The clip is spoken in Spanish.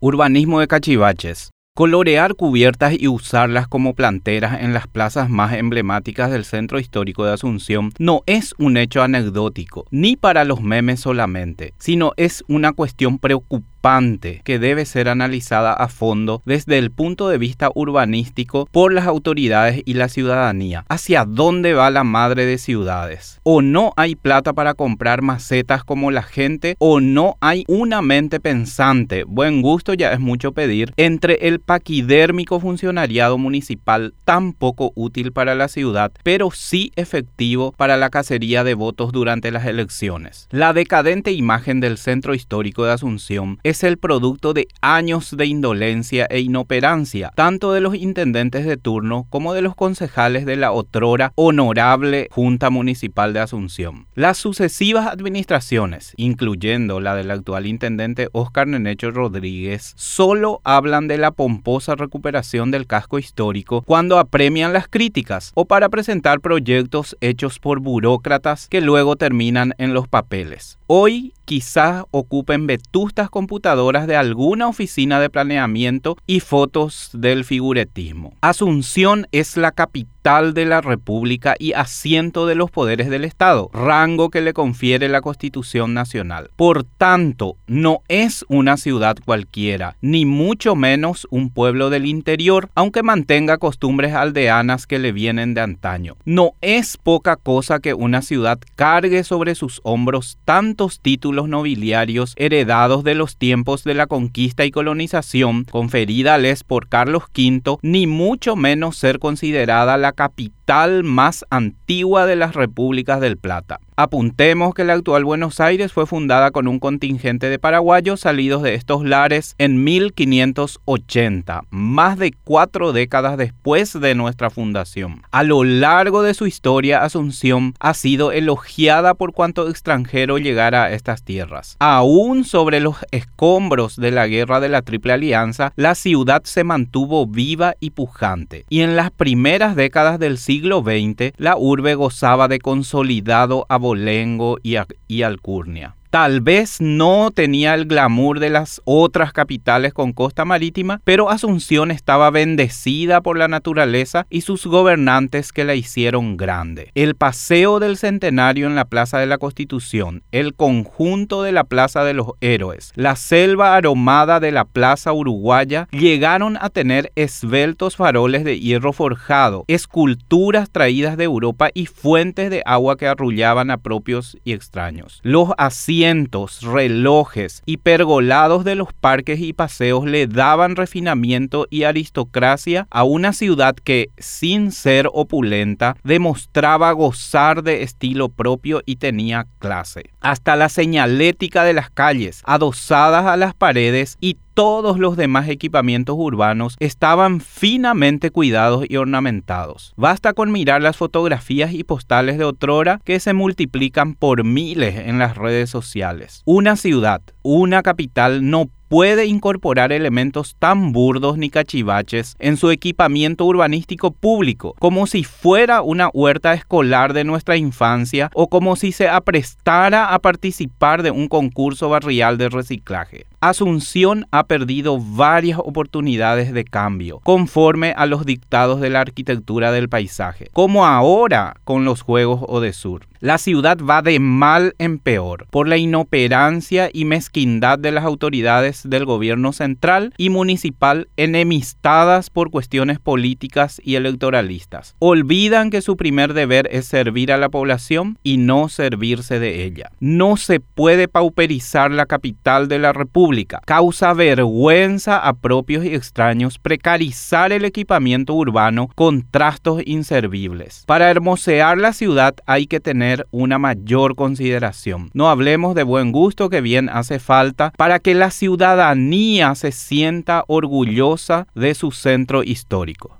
Urbanismo de cachivaches. Colorear cubiertas y usarlas como planteras en las plazas más emblemáticas del centro histórico de Asunción no es un hecho anecdótico, ni para los memes solamente, sino es una cuestión preocupante que debe ser analizada a fondo desde el punto de vista urbanístico por las autoridades y la ciudadanía. ¿Hacia dónde va la madre de ciudades? ¿O no hay plata para comprar macetas como la gente? ¿O no hay una mente pensante? Buen gusto ya es mucho pedir entre el paquidérmico funcionariado municipal tan poco útil para la ciudad, pero sí efectivo para la cacería de votos durante las elecciones. La decadente imagen del centro histórico de Asunción es el producto de años de indolencia e inoperancia, tanto de los intendentes de turno como de los concejales de la otrora honorable Junta Municipal de Asunción. Las sucesivas administraciones, incluyendo la del actual intendente Óscar Nenecho Rodríguez, solo hablan de la pomposa recuperación del casco histórico cuando apremian las críticas o para presentar proyectos hechos por burócratas que luego terminan en los papeles. Hoy quizás ocupen vetustas computadoras de alguna oficina de planeamiento y fotos del figuretismo. Asunción es la capital de la República y asiento de los poderes del Estado, rango que le confiere la Constitución Nacional. Por tanto, no es una ciudad cualquiera, ni mucho menos un pueblo del interior, aunque mantenga costumbres aldeanas que le vienen de antaño. No es poca cosa que una ciudad cargue sobre sus hombros tantos títulos nobiliarios heredados de los tiempos de la conquista y colonización conferidales por Carlos V, ni mucho menos ser considerada la capital más antigua de las repúblicas del Plata. Apuntemos que la actual Buenos Aires fue fundada con un contingente de paraguayos salidos de estos lares en 1580, más de cuatro décadas después de nuestra fundación. A lo largo de su historia, Asunción ha sido elogiada por cuanto extranjero llegara a estas tierras. Aún sobre los escombros de la guerra de la Triple Alianza, la ciudad se mantuvo viva y pujante, y en las primeras décadas del siglo XX, la urbe gozaba de consolidado abolengo y, y alcurnia. Tal vez no tenía el glamour de las otras capitales con costa marítima, pero Asunción estaba bendecida por la naturaleza y sus gobernantes que la hicieron grande. El paseo del centenario en la Plaza de la Constitución, el conjunto de la Plaza de los Héroes, la selva aromada de la Plaza Uruguaya llegaron a tener esbeltos faroles de hierro forjado, esculturas traídas de Europa y fuentes de agua que arrullaban a propios y extraños. Los relojes y pergolados de los parques y paseos le daban refinamiento y aristocracia a una ciudad que, sin ser opulenta, demostraba gozar de estilo propio y tenía clase. Hasta la señalética de las calles, adosadas a las paredes y todos los demás equipamientos urbanos estaban finamente cuidados y ornamentados. Basta con mirar las fotografías y postales de otrora que se multiplican por miles en las redes sociales. Una ciudad, una capital no puede incorporar elementos tan burdos ni cachivaches en su equipamiento urbanístico público, como si fuera una huerta escolar de nuestra infancia o como si se aprestara a participar de un concurso barrial de reciclaje. Asunción ha perdido varias oportunidades de cambio, conforme a los dictados de la arquitectura del paisaje, como ahora con los Juegos Odesur. La ciudad va de mal en peor por la inoperancia y mezquindad de las autoridades del gobierno central y municipal enemistadas por cuestiones políticas y electoralistas. Olvidan que su primer deber es servir a la población y no servirse de ella. No se puede pauperizar la capital de la República. Causa vergüenza a propios y extraños precarizar el equipamiento urbano con trastos inservibles. Para hermosear la ciudad hay que tener una mayor consideración. No hablemos de buen gusto que bien falta para que la ciudadanía se sienta orgullosa de su centro histórico.